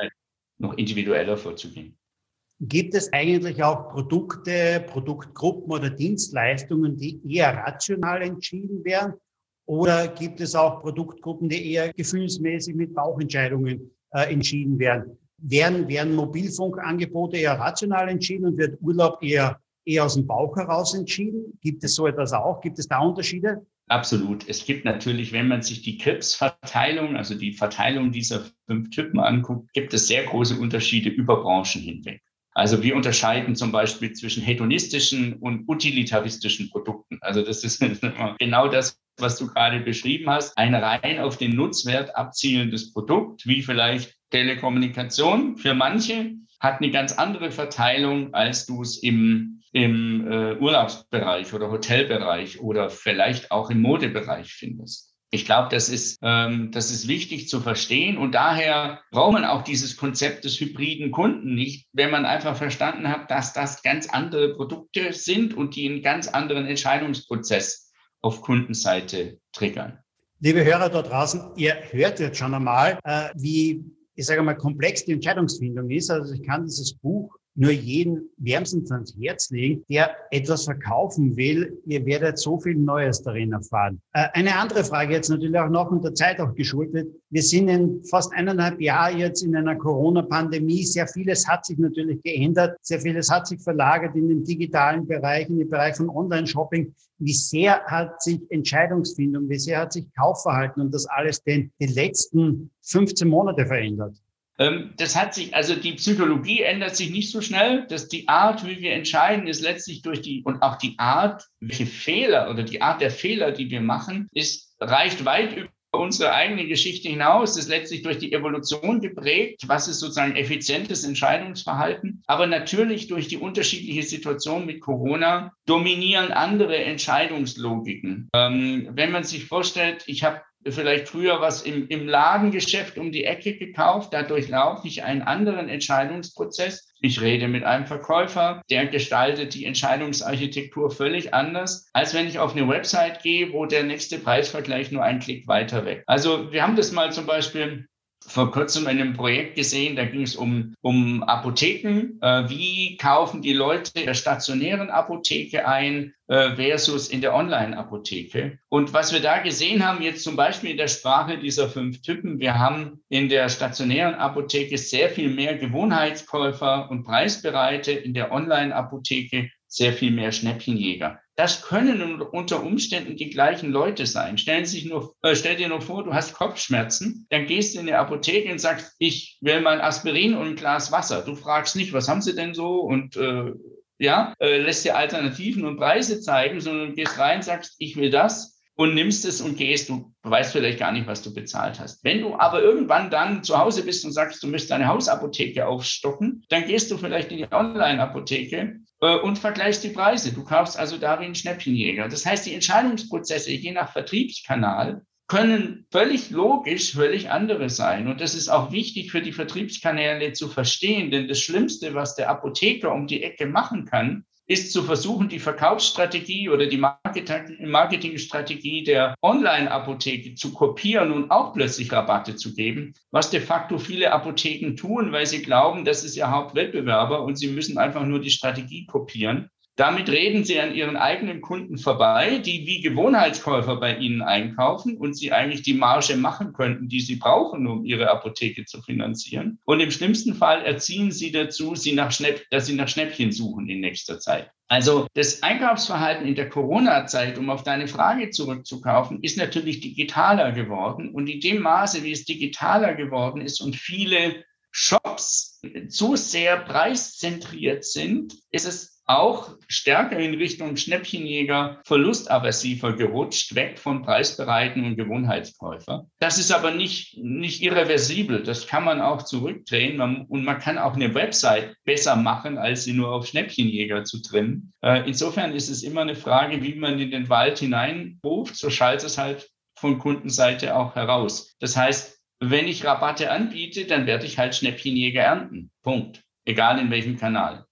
noch individueller vorzugehen. Gibt es eigentlich auch Produkte, Produktgruppen oder Dienstleistungen, die eher rational entschieden werden? Oder gibt es auch Produktgruppen, die eher gefühlsmäßig mit Bauchentscheidungen äh, entschieden werden? Werden, werden Mobilfunkangebote eher rational entschieden und wird Urlaub eher, eher aus dem Bauch heraus entschieden? Gibt es so etwas auch? Gibt es da Unterschiede? Absolut. Es gibt natürlich, wenn man sich die Krebsverteilung, also die Verteilung dieser fünf Typen anguckt, gibt es sehr große Unterschiede über Branchen hinweg. Also wir unterscheiden zum Beispiel zwischen hedonistischen und utilitaristischen Produkten. Also das ist <laughs> genau das, was du gerade beschrieben hast. Ein rein auf den Nutzwert abzielendes Produkt, wie vielleicht Telekommunikation für manche, hat eine ganz andere Verteilung, als du es im, im äh, Urlaubsbereich oder Hotelbereich oder vielleicht auch im Modebereich findest. Ich glaube, das ist, ähm, das ist wichtig zu verstehen und daher braucht man auch dieses Konzept des hybriden Kunden nicht, wenn man einfach verstanden hat, dass das ganz andere Produkte sind und die einen ganz anderen Entscheidungsprozess auf Kundenseite triggern. Liebe Hörer da draußen, ihr hört jetzt schon einmal, äh, wie, ich sage mal, komplex die Entscheidungsfindung ist. Also ich kann dieses Buch nur jeden wärmstens ans Herz legen, der etwas verkaufen will. Ihr werdet so viel Neues darin erfahren. Äh, eine andere Frage jetzt natürlich auch noch unter Zeit auch geschuldet. Wir sind in fast eineinhalb Jahren jetzt in einer Corona-Pandemie. Sehr vieles hat sich natürlich geändert. Sehr vieles hat sich verlagert in den digitalen Bereich, in den Bereich von Online-Shopping. Wie sehr hat sich Entscheidungsfindung, wie sehr hat sich Kaufverhalten und das alles denn die letzten 15 Monate verändert? Ähm, das hat sich, also die Psychologie ändert sich nicht so schnell. dass die Art, wie wir entscheiden, ist letztlich durch die, und auch die Art, welche Fehler oder die Art der Fehler, die wir machen, ist, reicht weit über unsere eigene Geschichte hinaus, ist letztlich durch die Evolution geprägt. Was ist sozusagen effizientes Entscheidungsverhalten? Aber natürlich durch die unterschiedliche Situation mit Corona dominieren andere Entscheidungslogiken. Ähm, wenn man sich vorstellt, ich habe vielleicht früher was im, im Ladengeschäft um die Ecke gekauft. Dadurch laufe ich einen anderen Entscheidungsprozess. Ich rede mit einem Verkäufer, der gestaltet die Entscheidungsarchitektur völlig anders, als wenn ich auf eine Website gehe, wo der nächste Preisvergleich nur einen Klick weiter weg. Also wir haben das mal zum Beispiel vor kurzem in einem Projekt gesehen, da ging es um, um Apotheken. Äh, wie kaufen die Leute in der stationären Apotheke ein äh, versus in der Online-Apotheke? Und was wir da gesehen haben, jetzt zum Beispiel in der Sprache dieser fünf Typen, wir haben in der stationären Apotheke sehr viel mehr Gewohnheitskäufer und Preisbereite, in der Online-Apotheke sehr viel mehr Schnäppchenjäger. Das können unter Umständen die gleichen Leute sein. Stellen sich nur, äh, stell dir nur vor, du hast Kopfschmerzen, dann gehst du in die Apotheke und sagst, ich will mein Aspirin und ein Glas Wasser. Du fragst nicht, was haben Sie denn so und äh, ja, äh, lässt dir Alternativen und Preise zeigen, sondern gehst rein, sagst, ich will das und nimmst es und gehst. Du weißt vielleicht gar nicht, was du bezahlt hast. Wenn du aber irgendwann dann zu Hause bist und sagst, du möchtest deine Hausapotheke aufstocken, dann gehst du vielleicht in die Online-Apotheke äh, und vergleichst die Preise. Du kaufst also da wie ein Schnäppchenjäger. Das heißt, die Entscheidungsprozesse je nach Vertriebskanal können völlig logisch völlig andere sein. Und das ist auch wichtig für die Vertriebskanäle zu verstehen, denn das Schlimmste, was der Apotheker um die Ecke machen kann, ist zu versuchen, die Verkaufsstrategie oder die Marketingstrategie der Online-Apotheke zu kopieren und auch plötzlich Rabatte zu geben, was de facto viele Apotheken tun, weil sie glauben, das ist ihr Hauptwettbewerber und sie müssen einfach nur die Strategie kopieren. Damit reden sie an ihren eigenen Kunden vorbei, die wie Gewohnheitskäufer bei ihnen einkaufen und sie eigentlich die Marge machen könnten, die sie brauchen, um ihre Apotheke zu finanzieren. Und im schlimmsten Fall erziehen sie dazu, sie dass sie nach Schnäppchen suchen in nächster Zeit. Also das Einkaufsverhalten in der Corona-Zeit, um auf deine Frage zurückzukaufen, ist natürlich digitaler geworden. Und in dem Maße, wie es digitaler geworden ist und viele Shops zu sehr preiszentriert sind, ist es auch stärker in Richtung Schnäppchenjäger, verlustaversiver gerutscht, weg von preisbereiten und Gewohnheitskäufer. Das ist aber nicht, nicht irreversibel. Das kann man auch zurückdrehen. Man, und man kann auch eine Website besser machen, als sie nur auf Schnäppchenjäger zu trimmen. Äh, insofern ist es immer eine Frage, wie man in den Wald hineinruft. So schallt es halt von Kundenseite auch heraus. Das heißt, wenn ich Rabatte anbiete, dann werde ich halt Schnäppchenjäger ernten. Punkt. Egal in welchem Kanal.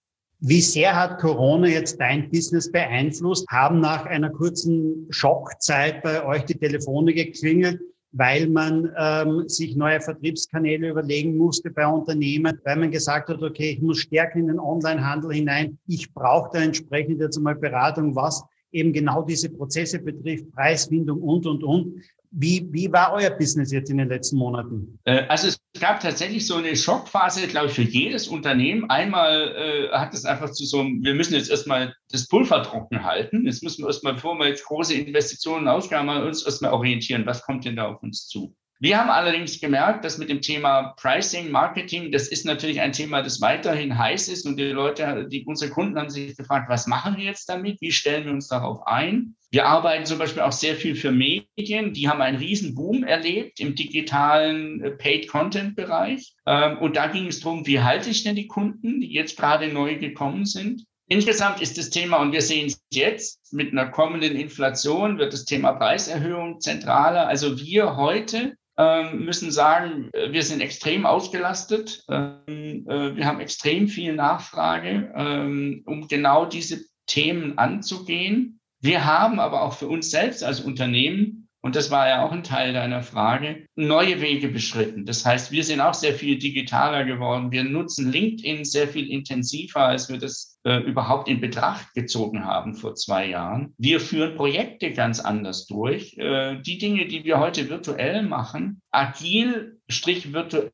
Wie sehr hat Corona jetzt dein Business beeinflusst? Haben nach einer kurzen Schockzeit bei euch die Telefone geklingelt, weil man ähm, sich neue Vertriebskanäle überlegen musste bei Unternehmen, weil man gesagt hat, okay, ich muss stärker in den Onlinehandel hinein, ich brauche da entsprechend jetzt einmal Beratung, was eben genau diese Prozesse betrifft, Preisfindung und, und, und. Wie, wie war euer Business jetzt in den letzten Monaten? Äh, also es gab tatsächlich so eine Schockphase, glaube ich, für jedes Unternehmen. Einmal äh, hat es einfach zu so einem, wir müssen jetzt erstmal das Pulver trocken halten. Jetzt müssen wir erstmal, bevor wir jetzt große Investitionen ausgaben, uns erstmal orientieren, was kommt denn da auf uns zu. Wir haben allerdings gemerkt, dass mit dem Thema Pricing, Marketing, das ist natürlich ein Thema, das weiterhin heiß ist. Und die Leute, die, unsere Kunden haben sich gefragt, was machen wir jetzt damit? Wie stellen wir uns darauf ein? Wir arbeiten zum Beispiel auch sehr viel für Medien. Die haben einen riesen Boom erlebt im digitalen äh, Paid-Content-Bereich. Ähm, und da ging es darum, wie halte ich denn die Kunden, die jetzt gerade neu gekommen sind? Insgesamt ist das Thema, und wir sehen es jetzt, mit einer kommenden Inflation wird das Thema Preiserhöhung zentraler. Also wir heute müssen sagen, äh, wir sind extrem ausgelastet. Ähm, äh, wir haben extrem viel Nachfrage, ähm, um genau diese Themen anzugehen. Wir haben aber auch für uns selbst als Unternehmen und das war ja auch ein Teil deiner Frage, neue Wege beschritten. Das heißt, wir sind auch sehr viel digitaler geworden. Wir nutzen LinkedIn sehr viel intensiver, als wir das äh, überhaupt in Betracht gezogen haben vor zwei Jahren. Wir führen Projekte ganz anders durch. Äh, die Dinge, die wir heute virtuell machen, agil strich virtuell,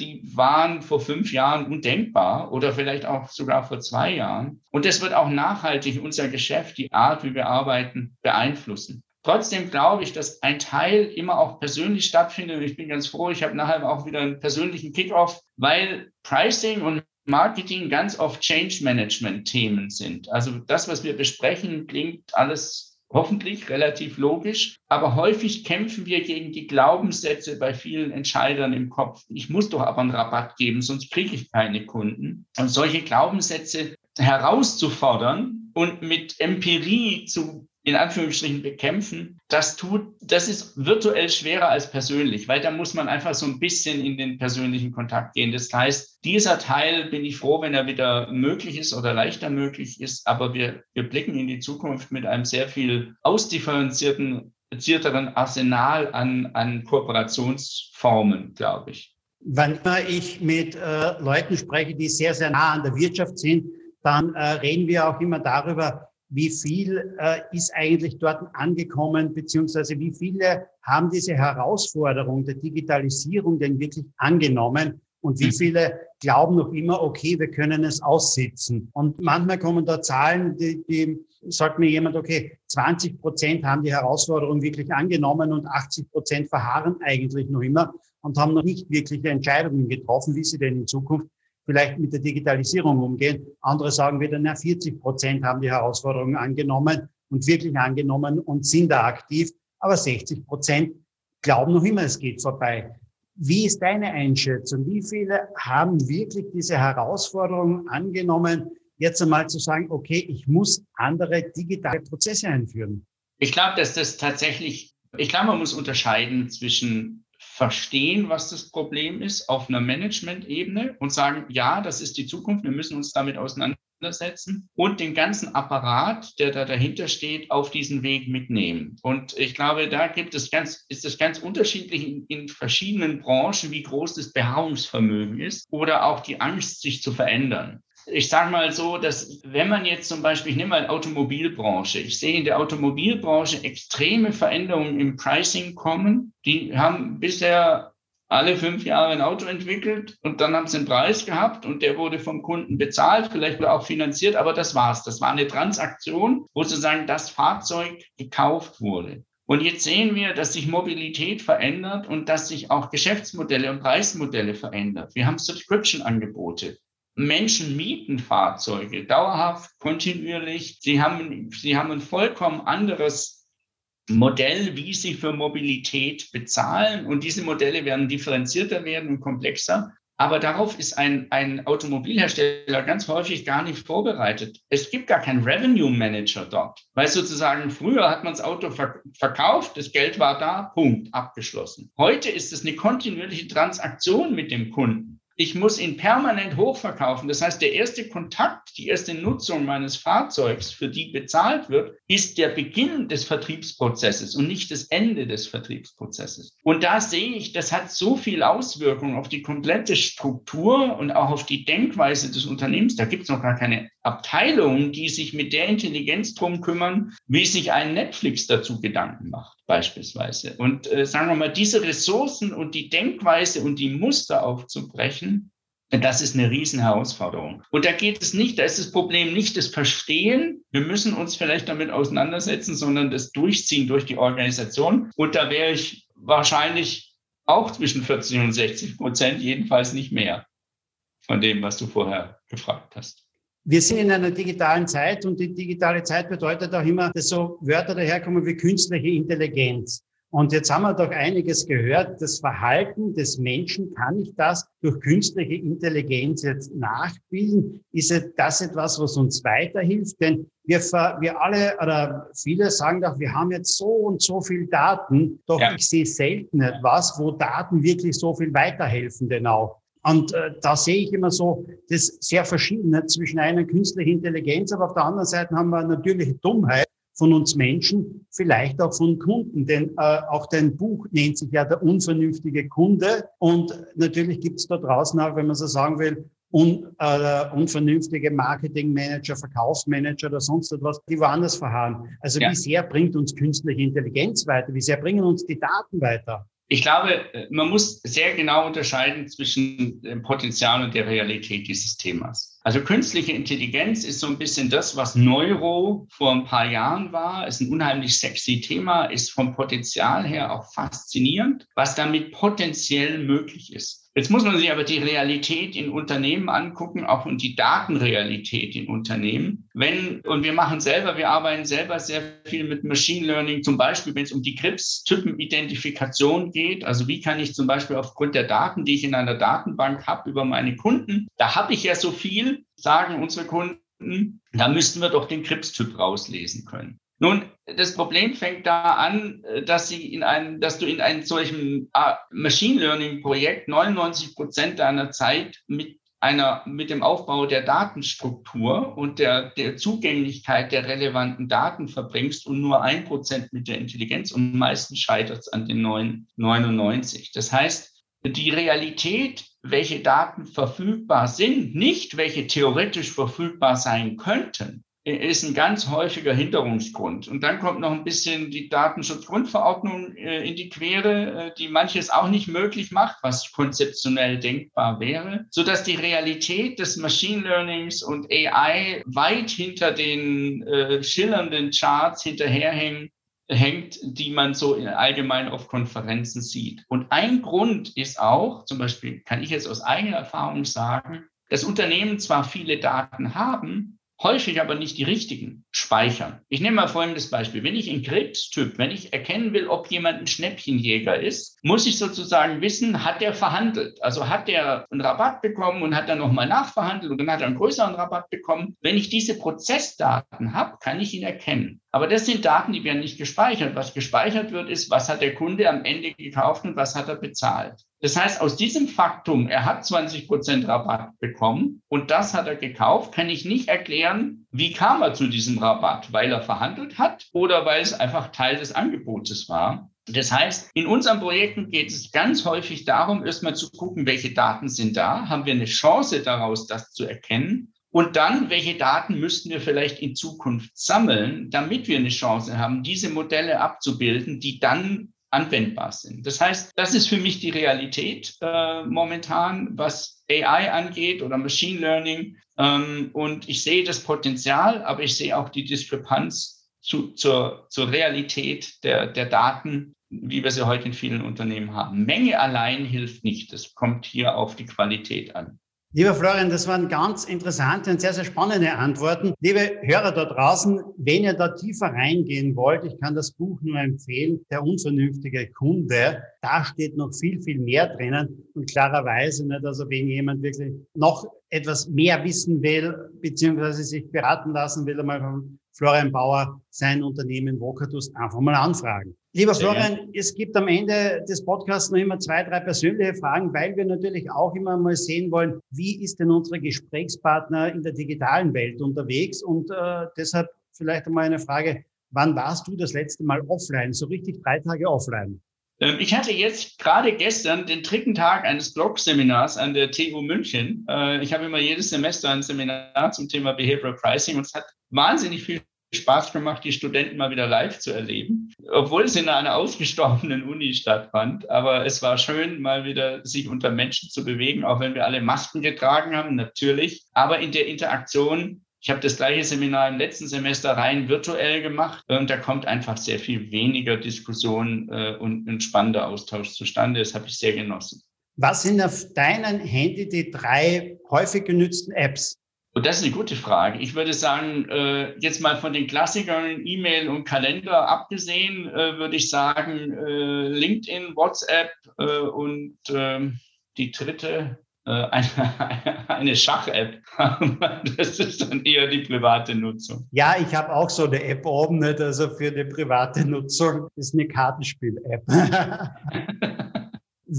die waren vor fünf Jahren undenkbar oder vielleicht auch sogar vor zwei Jahren. Und das wird auch nachhaltig unser Geschäft, die Art, wie wir arbeiten, beeinflussen. Trotzdem glaube ich, dass ein Teil immer auch persönlich stattfindet. Und ich bin ganz froh, ich habe nachher auch wieder einen persönlichen Kickoff, weil Pricing und Marketing ganz oft Change Management Themen sind. Also das, was wir besprechen, klingt alles hoffentlich relativ logisch, aber häufig kämpfen wir gegen die Glaubenssätze bei vielen Entscheidern im Kopf. Ich muss doch aber einen Rabatt geben, sonst kriege ich keine Kunden. Und solche Glaubenssätze herauszufordern und mit Empirie zu in Anführungsstrichen bekämpfen, das tut, das ist virtuell schwerer als persönlich, weil da muss man einfach so ein bisschen in den persönlichen Kontakt gehen. Das heißt, dieser Teil bin ich froh, wenn er wieder möglich ist oder leichter möglich ist, aber wir, wir blicken in die Zukunft mit einem sehr viel ausdifferenzierten Arsenal an, an Kooperationsformen, glaube ich. Immer ich mit äh, Leuten spreche, die sehr, sehr nah an der Wirtschaft sind, dann äh, reden wir auch immer darüber, wie viel äh, ist eigentlich dort angekommen, beziehungsweise wie viele haben diese Herausforderung der Digitalisierung denn wirklich angenommen und wie mhm. viele glauben noch immer, okay, wir können es aussitzen. Und manchmal kommen da Zahlen, die, die sagt mir jemand, okay, 20 Prozent haben die Herausforderung wirklich angenommen und 80 Prozent verharren eigentlich noch immer und haben noch nicht wirkliche Entscheidungen getroffen, wie sie denn in Zukunft vielleicht mit der Digitalisierung umgehen. Andere sagen wieder, na, 40 Prozent haben die Herausforderungen angenommen und wirklich angenommen und sind da aktiv. aber 60 Prozent glauben noch immer, es geht vorbei. Wie ist deine Einschätzung? Wie viele haben wirklich diese Herausforderung angenommen, jetzt einmal zu sagen, okay, ich muss andere digitale Prozesse einführen? Ich glaube, dass das tatsächlich, ich glaube, man muss unterscheiden zwischen verstehen, was das Problem ist auf einer Management-Ebene und sagen, ja, das ist die Zukunft, wir müssen uns damit auseinandersetzen und den ganzen Apparat, der da dahinter steht, auf diesen Weg mitnehmen. Und ich glaube, da gibt es ganz, ist es ganz unterschiedlich in, in verschiedenen Branchen, wie groß das Beharrungsvermögen ist oder auch die Angst, sich zu verändern ich sage mal so, dass wenn man jetzt zum Beispiel, ich nehme mal Automobilbranche, ich sehe in der Automobilbranche extreme Veränderungen im Pricing kommen. Die haben bisher alle fünf Jahre ein Auto entwickelt und dann haben sie einen Preis gehabt und der wurde vom Kunden bezahlt, vielleicht auch finanziert, aber das war's. Das war eine Transaktion, wo sozusagen das Fahrzeug gekauft wurde. Und jetzt sehen wir, dass sich Mobilität verändert und dass sich auch Geschäftsmodelle und Preismodelle verändern. Wir haben Subscription-Angebote. Menschen mieten Fahrzeuge dauerhaft, kontinuierlich. Sie haben, sie haben ein vollkommen anderes Modell, wie sie für Mobilität bezahlen. Und diese Modelle werden differenzierter werden und komplexer. Aber darauf ist ein, ein Automobilhersteller ganz häufig gar nicht vorbereitet. Es gibt gar keinen Revenue Manager dort, weil sozusagen früher hat man das Auto verkauft, das Geld war da, Punkt, abgeschlossen. Heute ist es eine kontinuierliche Transaktion mit dem Kunden ich muss ihn permanent hochverkaufen. Das heißt, der erste Kontakt, die erste Nutzung meines Fahrzeugs, für die bezahlt wird, ist der Beginn des Vertriebsprozesses und nicht das Ende des Vertriebsprozesses. Und da sehe ich, das hat so viel Auswirkungen auf die komplette Struktur und auch auf die Denkweise des Unternehmens. Da gibt es noch gar keine Abteilungen, die sich mit der Intelligenz drum kümmern, wie sich ein Netflix dazu Gedanken macht, beispielsweise. Und äh, sagen wir mal, diese Ressourcen und die Denkweise und die Muster aufzubrechen, das ist eine Riesenherausforderung. Und da geht es nicht, da ist das Problem nicht das Verstehen. Wir müssen uns vielleicht damit auseinandersetzen, sondern das Durchziehen durch die Organisation. Und da wäre ich wahrscheinlich auch zwischen 40 und 60 Prozent, jedenfalls nicht mehr von dem, was du vorher gefragt hast. Wir sind in einer digitalen Zeit und die digitale Zeit bedeutet auch immer, dass so Wörter daherkommen wie künstliche Intelligenz. Und jetzt haben wir doch einiges gehört. Das Verhalten des Menschen, kann ich das durch künstliche Intelligenz jetzt nachbilden? Ist das etwas, was uns weiterhilft? Denn wir, wir alle oder viele sagen doch, wir haben jetzt so und so viel Daten, doch ja. ich sehe selten etwas, wo Daten wirklich so viel weiterhelfen denn auch. Und äh, da sehe ich immer so das sehr Verschiedene zwischen einer künstlichen Intelligenz, aber auf der anderen Seite haben wir eine natürliche Dummheit von uns Menschen, vielleicht auch von Kunden. Denn äh, auch dein Buch nennt sich ja der unvernünftige Kunde. Und natürlich gibt es da draußen auch, wenn man so sagen will, un, äh, unvernünftige Marketingmanager, Verkaufsmanager oder sonst etwas, die woanders verharren. Also ja. wie sehr bringt uns künstliche Intelligenz weiter? Wie sehr bringen uns die Daten weiter? Ich glaube, man muss sehr genau unterscheiden zwischen dem Potenzial und der Realität dieses Themas. Also künstliche Intelligenz ist so ein bisschen das, was Neuro vor ein paar Jahren war. Ist ein unheimlich sexy Thema, ist vom Potenzial her auch faszinierend, was damit potenziell möglich ist. Jetzt muss man sich aber die Realität in Unternehmen angucken, auch und die Datenrealität in Unternehmen. Wenn, und wir machen selber, wir arbeiten selber sehr viel mit Machine Learning, zum Beispiel, wenn es um die Krebstypenidentifikation geht. Also wie kann ich zum Beispiel aufgrund der Daten, die ich in einer Datenbank habe über meine Kunden, da habe ich ja so viel, sagen unsere Kunden, da müssten wir doch den Krebstyp rauslesen können. Nun, das Problem fängt da an, äh, dass, sie in einem, dass du in einem solchen ah, Machine Learning Projekt 99 Prozent deiner Zeit mit einer, mit dem Aufbau der Datenstruktur und der, der Zugänglichkeit der relevanten Daten verbringst und nur ein Prozent mit der Intelligenz und meistens scheitert es an den 99. Das heißt, die Realität, welche Daten verfügbar sind, nicht welche theoretisch verfügbar sein könnten, ist ein ganz häufiger Hinderungsgrund. Und dann kommt noch ein bisschen die Datenschutzgrundverordnung äh, in die Quere, äh, die manches auch nicht möglich macht, was konzeptionell denkbar wäre, so dass die Realität des Machine Learnings und AI weit hinter den äh, schillernden Charts hinterherhängen hängt, die man so allgemein auf Konferenzen sieht. Und ein Grund ist auch, zum Beispiel kann ich jetzt aus eigener Erfahrung sagen, dass Unternehmen zwar viele Daten haben, häufig aber nicht die richtigen, speichern. Ich nehme mal folgendes Beispiel. Wenn ich in Krebstyp, wenn ich erkennen will, ob jemand ein Schnäppchenjäger ist, muss ich sozusagen wissen, hat der verhandelt? Also hat der einen Rabatt bekommen und hat dann nochmal nachverhandelt und dann hat er einen größeren Rabatt bekommen. Wenn ich diese Prozessdaten habe, kann ich ihn erkennen. Aber das sind Daten, die werden nicht gespeichert. Was gespeichert wird, ist, was hat der Kunde am Ende gekauft und was hat er bezahlt. Das heißt, aus diesem Faktum, er hat 20 Prozent Rabatt bekommen und das hat er gekauft, kann ich nicht erklären, wie kam er zu diesem Rabatt, weil er verhandelt hat oder weil es einfach Teil des Angebotes war. Das heißt, in unseren Projekten geht es ganz häufig darum, erstmal zu gucken, welche Daten sind da, haben wir eine Chance daraus, das zu erkennen und dann, welche Daten müssten wir vielleicht in Zukunft sammeln, damit wir eine Chance haben, diese Modelle abzubilden, die dann anwendbar sind. Das heißt, das ist für mich die Realität äh, momentan, was AI angeht oder Machine Learning. Ähm, und ich sehe das Potenzial, aber ich sehe auch die Diskrepanz zu, zur, zur Realität der, der Daten, wie wir sie heute in vielen Unternehmen haben. Menge allein hilft nicht. Es kommt hier auf die Qualität an. Lieber Florian, das waren ganz interessante und sehr, sehr spannende Antworten. Liebe Hörer da draußen, wenn ihr da tiefer reingehen wollt, ich kann das Buch nur empfehlen, Der unvernünftige Kunde. Da steht noch viel, viel mehr drinnen und klarerweise nicht, also wenn jemand wirklich noch etwas mehr wissen will, beziehungsweise sich beraten lassen will, einmal von Florian Bauer, sein Unternehmen Vocatus, einfach mal anfragen. Lieber Florian, es gibt am Ende des Podcasts noch immer zwei, drei persönliche Fragen, weil wir natürlich auch immer mal sehen wollen, wie ist denn unsere Gesprächspartner in der digitalen Welt unterwegs? Und äh, deshalb vielleicht einmal eine Frage, wann warst du das letzte Mal offline, so richtig drei Tage offline? Ähm, ich hatte jetzt gerade gestern den dritten Tag eines Blog-Seminars an der TU München. Äh, ich habe immer jedes Semester ein Seminar zum Thema Behavioral Pricing und es hat wahnsinnig viel Spaß gemacht, die Studenten mal wieder live zu erleben, obwohl es in einer ausgestorbenen Uni stattfand. Aber es war schön, mal wieder sich unter Menschen zu bewegen, auch wenn wir alle Masken getragen haben, natürlich. Aber in der Interaktion ich habe das gleiche Seminar im letzten Semester rein virtuell gemacht und da kommt einfach sehr viel weniger Diskussion äh, und ein spannender Austausch zustande. Das habe ich sehr genossen. Was sind auf deinem Handy die drei häufig genutzten Apps? Und das ist eine gute Frage. Ich würde sagen, äh, jetzt mal von den Klassikern E-Mail und Kalender abgesehen, äh, würde ich sagen, äh, LinkedIn, WhatsApp äh, und ähm, die dritte, äh, <laughs> eine, eine Schach-App. <laughs> das ist dann eher die private Nutzung. Ja, ich habe auch so eine App oben, nicht? also für die private Nutzung. Ist eine Kartenspiel-App. <laughs>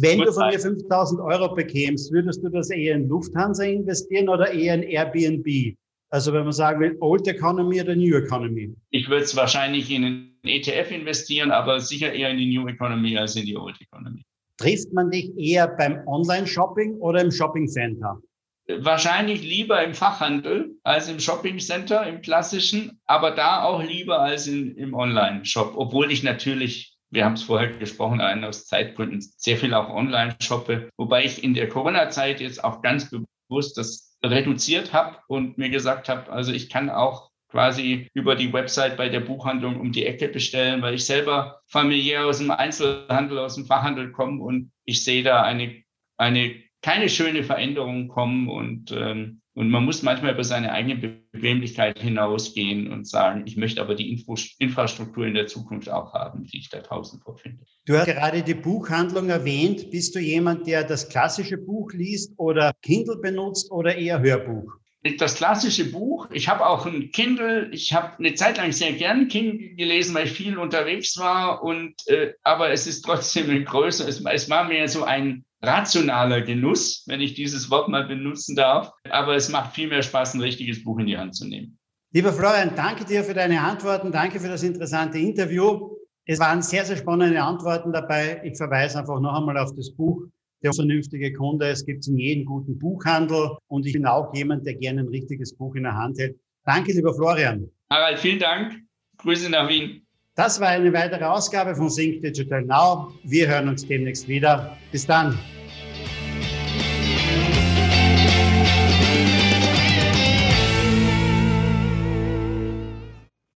Wenn du von mir 5000 Euro bekämst, würdest du das eher in Lufthansa investieren oder eher in Airbnb? Also wenn man sagen will, Old Economy oder New Economy? Ich würde es wahrscheinlich in einen ETF investieren, aber sicher eher in die New Economy als in die Old Economy. Trifft man dich eher beim Online-Shopping oder im Shopping Center? Wahrscheinlich lieber im Fachhandel als im Shopping Center, im klassischen, aber da auch lieber als in, im Online-Shop, obwohl ich natürlich wir haben es vorher gesprochen, einen aus Zeitgründen sehr viel auch online shoppe, wobei ich in der Corona-Zeit jetzt auch ganz bewusst das reduziert habe und mir gesagt habe, also ich kann auch quasi über die Website bei der Buchhandlung um die Ecke bestellen, weil ich selber familiär aus dem Einzelhandel, aus dem Fachhandel komme und ich sehe da eine, eine keine schöne Veränderung kommen und ähm, und man muss manchmal über seine eigene Bequemlichkeit hinausgehen und sagen, ich möchte aber die Infrastruktur in der Zukunft auch haben, die ich da draußen vorfinde. Du hast gerade die Buchhandlung erwähnt. Bist du jemand, der das klassische Buch liest oder Kindle benutzt oder eher Hörbuch? das klassische Buch. Ich habe auch ein Kindle. Ich habe eine Zeit lang sehr gern Kindle gelesen, weil ich viel unterwegs war. Und äh, aber es ist trotzdem ein <laughs> größer. Es, es war mehr so ein rationaler Genuss, wenn ich dieses Wort mal benutzen darf. Aber es macht viel mehr Spaß, ein richtiges Buch in die Hand zu nehmen. Lieber Florian, danke dir für deine Antworten. Danke für das interessante Interview. Es waren sehr, sehr spannende Antworten dabei. Ich verweise einfach noch einmal auf das Buch. Der vernünftige Kunde. Es gibt es in jedem guten Buchhandel. Und ich bin auch jemand, der gerne ein richtiges Buch in der Hand hält. Danke, lieber Florian. Harald, vielen Dank. Grüße nach Wien. Das war eine weitere Ausgabe von Sync Digital Now. Wir hören uns demnächst wieder. Bis dann.